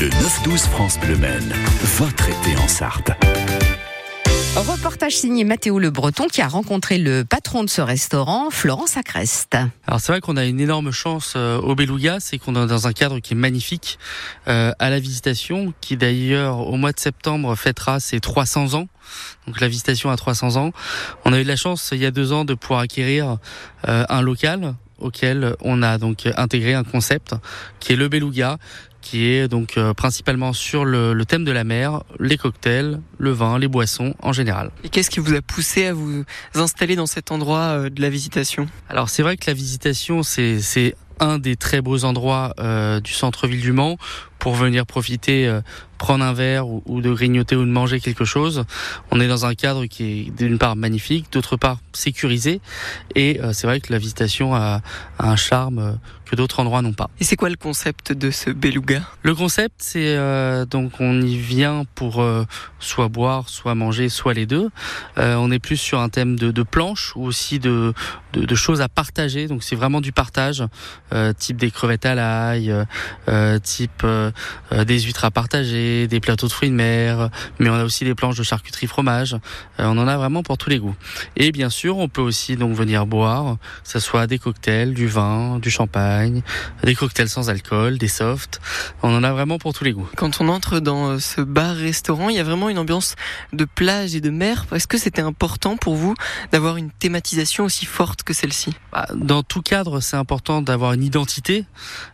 Le 9-12 France Bleu Maine, votre été en Sarthe. Reportage signé Mathéo Le Breton qui a rencontré le patron de ce restaurant, Florence Acrest. Alors c'est vrai qu'on a une énorme chance euh, au Beluga, c'est qu'on est dans un cadre qui est magnifique euh, à la visitation, qui d'ailleurs au mois de septembre fêtera ses 300 ans. Donc la visitation à 300 ans. On a eu de la chance il y a deux ans de pouvoir acquérir euh, un local auquel on a donc intégré un concept qui est le Beluga, qui est donc euh, principalement sur le, le, thème de la mer, les cocktails, le vin, les boissons en général. Et qu'est-ce qui vous a poussé à vous installer dans cet endroit euh, de la visitation? Alors c'est vrai que la visitation c'est un des très beaux endroits euh, du centre-ville du Mans pour venir profiter, euh, prendre un verre ou, ou, de grignoter ou de manger quelque chose. On est dans un cadre qui est d'une part magnifique, d'autre part sécurisé. Et euh, c'est vrai que la visitation a, a un charme euh, que d'autres endroits n'ont pas. Et c'est quoi le concept de ce beluga? Le concept, c'est euh, donc on y vient pour euh, soit boire, soit manger, soit les deux. Euh, on est plus sur un thème de, de planche ou aussi de, de, de, choses à partager. Donc c'est vraiment du partage, type des crevettes à l'ail, type des huîtres à partager, des plateaux de fruits de mer, mais on a aussi des planches de charcuterie fromage. on en a vraiment pour tous les goûts. Et bien sûr, on peut aussi donc venir boire, que ce soit des cocktails, du vin, du champagne, des cocktails sans alcool, des softs. On en a vraiment pour tous les goûts. Quand on entre dans ce bar-restaurant, il y a vraiment une ambiance de plage et de mer. Est-ce que c'était important pour vous d'avoir une thématisation aussi forte que celle-ci? Dans tout cadre, c'est important d'avoir une identité.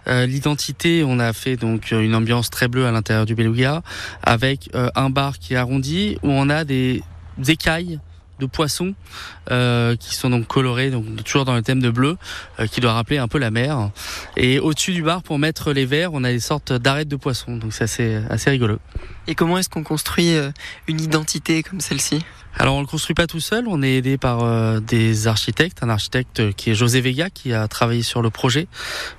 Euh, L'identité, on a fait donc une ambiance très bleue à l'intérieur du Beluga, avec euh, un bar qui est arrondi où on a des écailles de poissons euh, qui sont donc colorés, donc toujours dans le thème de bleu, euh, qui doit rappeler un peu la mer. Et au-dessus du bar, pour mettre les verres, on a des sortes d'arêtes de poissons, donc c'est assez, assez rigolo. Et comment est-ce qu'on construit euh, une identité comme celle-ci? Alors on le construit pas tout seul, on est aidé par euh, des architectes, un architecte qui est José Vega qui a travaillé sur le projet.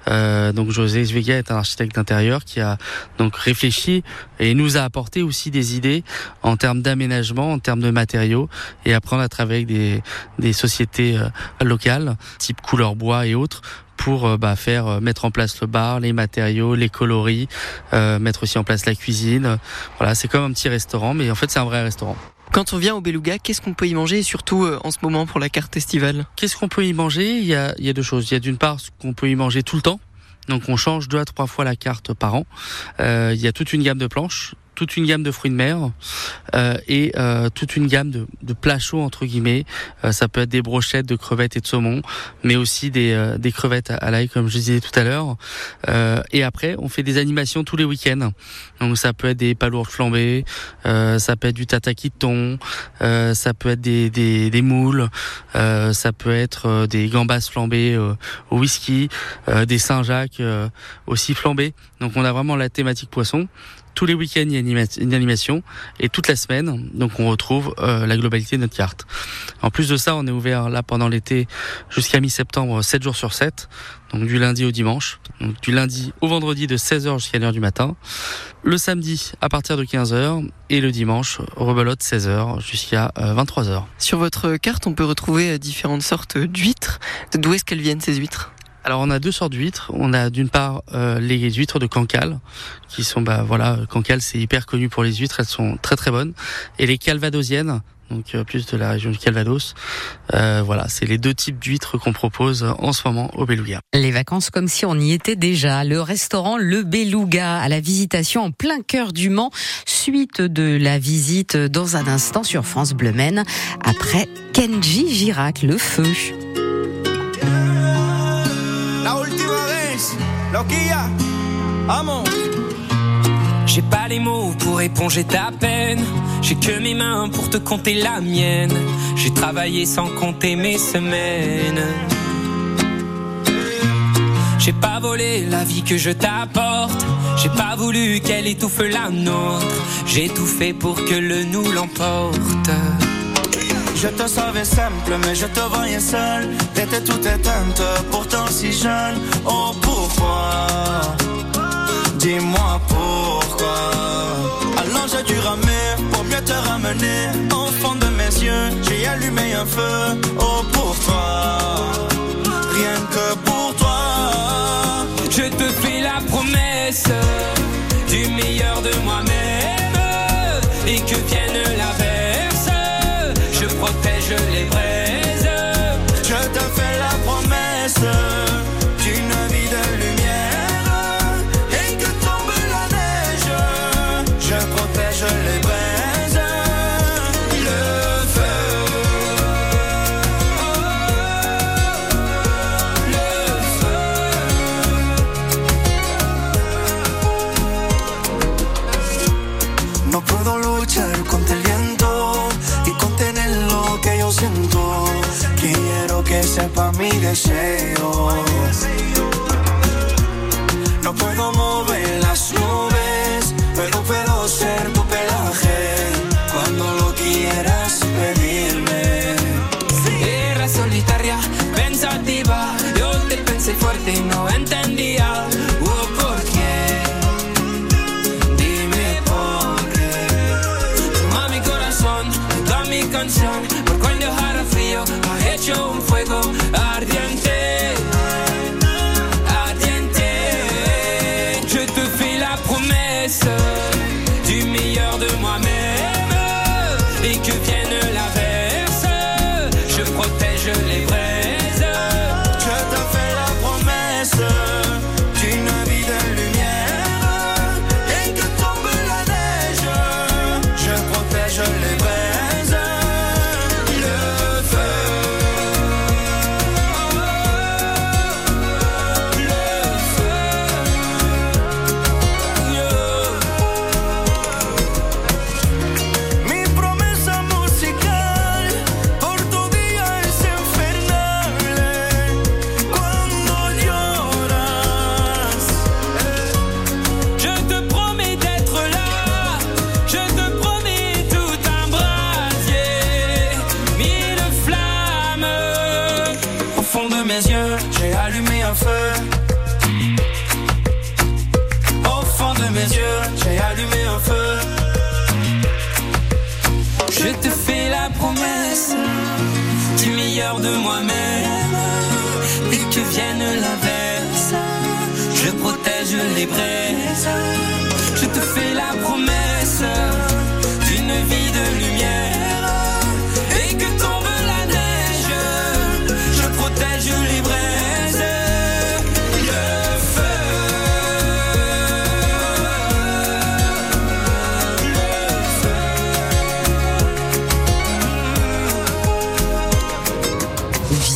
Euh, donc José Vega est un architecte d'intérieur qui a donc réfléchi et nous a apporté aussi des idées en termes d'aménagement, en termes de matériaux et après on a travaillé avec des, des sociétés euh, locales, type couleur bois et autres pour bah, faire mettre en place le bar, les matériaux, les coloris, euh, mettre aussi en place la cuisine. Voilà, c'est comme un petit restaurant, mais en fait c'est un vrai restaurant. Quand on vient au Beluga, qu'est-ce qu'on peut y manger surtout euh, en ce moment pour la carte estivale? Qu'est-ce qu'on peut y manger? Il y, a, il y a deux choses. Il y a d'une part ce qu'on peut y manger tout le temps. Donc on change deux à trois fois la carte par an. Euh, il y a toute une gamme de planches toute une gamme de fruits de mer euh, et euh, toute une gamme de, de plats chauds entre guillemets. Euh, ça peut être des brochettes de crevettes et de saumon, mais aussi des, euh, crevettes à l'ail comme je disais tout à l'heure. Et après, on fait des animations tous les week-ends. Donc ça peut être des palourdes flambées, ça peut être du tataki de thon, ça peut être des, moules, ça peut être des gambas flambées au whisky, des Saint-Jacques aussi flambés. Donc on a vraiment la thématique poisson tous les week-ends il y a une animation et toute la semaine donc on retrouve euh, la globalité de notre carte. En plus de ça, on est ouvert là pendant l'été jusqu'à mi-septembre 7 jours sur 7, donc du lundi au dimanche, donc du lundi au vendredi de 16h jusqu'à l'heure du matin, le samedi à partir de 15h et le dimanche rebelote 16h jusqu'à 23h. Sur votre carte, on peut retrouver différentes sortes d'huîtres. D'où est-ce qu'elles viennent ces huîtres? Alors on a deux sortes d'huîtres. On a d'une part euh, les huîtres de Cancale, qui sont bah voilà, Cancale c'est hyper connu pour les huîtres, elles sont très très bonnes. Et les calvadosiennes, donc euh, plus de la région du Calvados. Euh, voilà, c'est les deux types d'huîtres qu'on propose en ce moment au Beluga. Les vacances comme si on y était déjà. Le restaurant Le Beluga à la visitation en plein cœur du Mans. Suite de la visite dans un instant sur France Bleu Maine après Kenji Girac, le feu. Loquilla. J'ai pas les mots pour éponger ta peine. J'ai que mes mains pour te compter la mienne. J'ai travaillé sans compter mes semaines. J'ai pas volé la vie que je t'apporte. J'ai pas voulu qu'elle étouffe la nôtre. J'ai tout fait pour que le nous l'emporte. Je te savais simple, mais je te voyais seul. T'étais toute éteinte, pourtant si jeune. Oh, pourquoi? Dis-moi pourquoi. J'ai dû ramer pour mieux te ramener. Au fond de mes yeux, j'ai allumé un feu. Oh, pour toi. Rien que pour toi. Je te fais la promesse du meilleur de moi-même et que luchar contra el viento y contener lo que yo siento. Quiero que sepa mi deseo. No puedo mover las nubes, pero puedo ser tu pelaje cuando lo quieras pedirme. Era solitaria, pensativa. Yo te pensé fuerte y no entendía. De moi-même. Et que vienne moi-même. Et que vienne l'averse, je protège les braises. Je te fais la promesse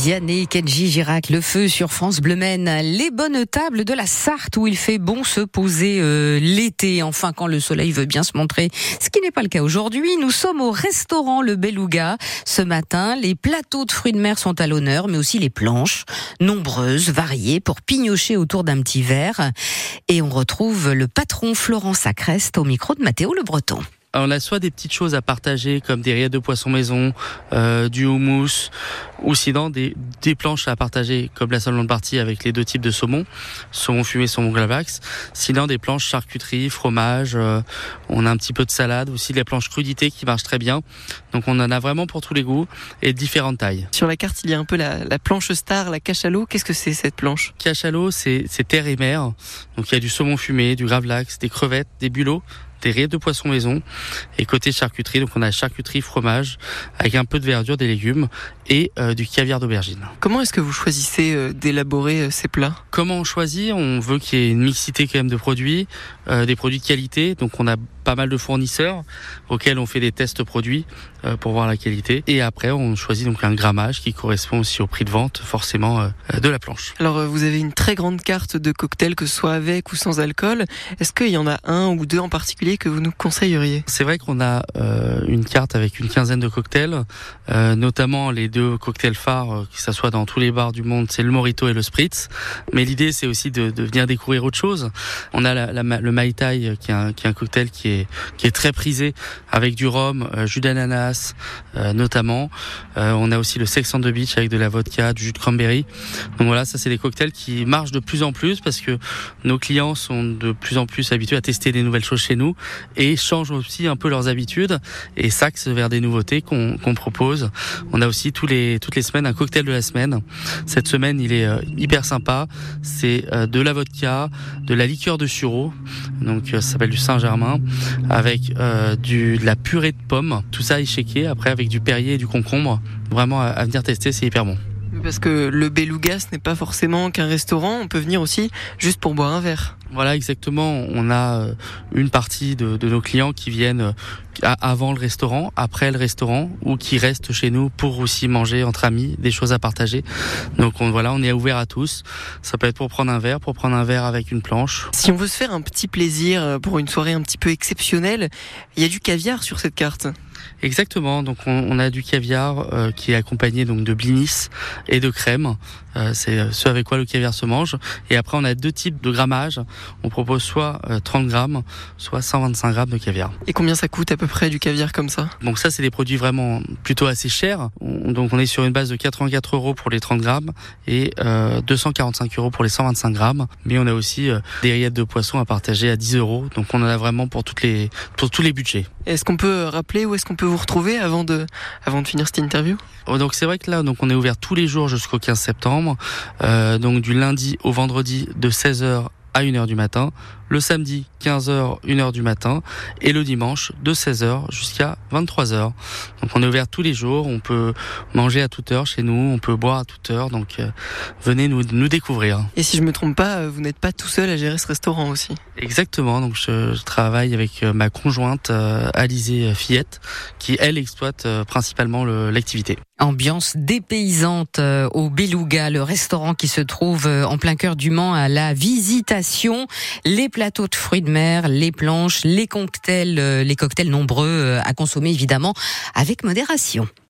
Vianney, Kenji Girac, le feu sur France Bleu. Les bonnes tables de la Sarthe où il fait bon se poser euh, l'été, enfin quand le soleil veut bien se montrer. Ce qui n'est pas le cas aujourd'hui. Nous sommes au restaurant Le Beluga. Ce matin, les plateaux de fruits de mer sont à l'honneur, mais aussi les planches, nombreuses, variées, pour pignocher autour d'un petit verre. Et on retrouve le patron Florent Sacrest au micro de Mathéo Le Breton. On a soit des petites choses à partager comme des rillettes de poisson maison, euh, du houmous, ou sinon des, des planches à partager comme la seconde partie avec les deux types de saumon, saumon fumé, saumon glavax. Sinon des planches charcuterie, fromage, euh, on a un petit peu de salade, aussi les planches crudités qui marchent très bien. Donc on en a vraiment pour tous les goûts et différentes tailles. Sur la carte, il y a un peu la, la planche star, la cachalot. Qu'est-ce que c'est cette planche? Cachalot, c'est c'est terre et mer. Donc il y a du saumon fumé, du gravlax, des crevettes, des bulots, des de poisson maison. Et côté charcuterie, donc on a charcuterie, fromage, avec un peu de verdure, des légumes et euh, du caviar d'aubergine. Comment est-ce que vous choisissez euh, d'élaborer euh, ces plats? Comment on choisit? On veut qu'il y ait une mixité quand même de produits, des produits de qualité. Donc on a pas mal de fournisseurs auxquels on fait des tests produits euh, pour voir la qualité. Et après, on choisit donc un grammage qui correspond aussi au prix de vente forcément euh, de la planche. Alors, euh, vous avez une très grande carte de cocktails, que ce soit avec ou sans alcool. Est-ce qu'il y en a un ou deux en particulier que vous nous conseilleriez? C'est vrai qu'on a euh, une carte avec une quinzaine de cocktails, euh, notamment les deux cocktails phares, euh, que ça soit dans tous les bars du monde, c'est le Morito et le Spritz. Mais l'idée, c'est aussi de, de venir découvrir autre chose. On a la, la- le Mai Tai, euh, qui est, un, qui est un cocktail qui est, qui est très prisé, avec du rhum, euh, jus d'ananas, euh, notamment. Euh, on a aussi le Sex on the Beach avec de la vodka, du jus de cranberry. Donc voilà, ça c'est des cocktails qui marchent de plus en plus parce que nos clients sont de plus en plus habitués à tester des nouvelles choses chez nous et changent aussi un peu leurs habitudes et s'axent vers des nouveautés qu'on qu'on propose. On a aussi tous les, toutes les semaines un cocktail de la semaine. Cette semaine, il est hyper sympa. C'est de la vodka, de la liqueur de sureau, donc ça s'appelle du Saint-Germain, avec du, de la purée de pommes, tout ça échequé, après avec du Perrier et du concombre. Vraiment à venir tester, c'est hyper bon. Parce que le Beluga, n'est pas forcément qu'un restaurant, on peut venir aussi juste pour boire un verre. Voilà, exactement. On a euh, une partie de, nos clients qui viennent euh, avant le restaurant, après le restaurant, ou qui restent chez nous pour aussi manger entre amis, des choses à partager. Donc on, voilà, on est ouvert à tous. Ça peut être pour prendre un verre, pour prendre un verre avec une planche. Si on veut se faire un petit plaisir euh, pour une soirée un petit peu exceptionnelle, il y a du caviar sur cette carte. Exactement. Donc on, a du caviar euh, qui est accompagné donc de blinis et de crème. Euh, c'est ce avec quoi le caviar se mange. Et après on a deux types de grammage. On propose soit 30 euh, grammes, soit 125 grammes de caviar. Et combien ça coûte à peu près du caviar comme ça? Donc ça c'est des produits vraiment plutôt assez chers. donc on est sur une base de 84 euros pour les 30 grammes et 245 euros pour les 125 grammes. Mais on a aussi des rillettes de poisson à partager à 10 euros. Donc on en a vraiment pour toutes les pour tous les budgets. Est-ce qu'on peut rappeler où est-ce qu'on peut vous retrouver avant de, finir cette interview? Oh, Donc c'est vrai que là, on est ouvert tous les jours jusqu'au 15 septembre, euh, donc du lundi au vendredi de 16h à 1h du matin, le samedi 15h, 1h du matin et le dimanche de 16h jusqu'à 23h. Donc on est ouvert tous les jours, on peut manger à toute heure chez nous, on peut boire à toute heure, donc euh, venez nous, nous découvrir. Et si je me trompe pas, euh, vous n'êtes pas tout seul à gérer ce restaurant aussi Exactement, donc je, travaille avec euh, ma conjointe Alizée Fillette qui elle exploite principalement l'activité. Ambiance dépaysante au Beluga, le restaurant qui se trouve en plein cœur du Mans à la visitation. Les plateaux de fruits de mer, les planches, les cocktails, euh, les cocktails nombreux euh, à consommer évidemment avec modération.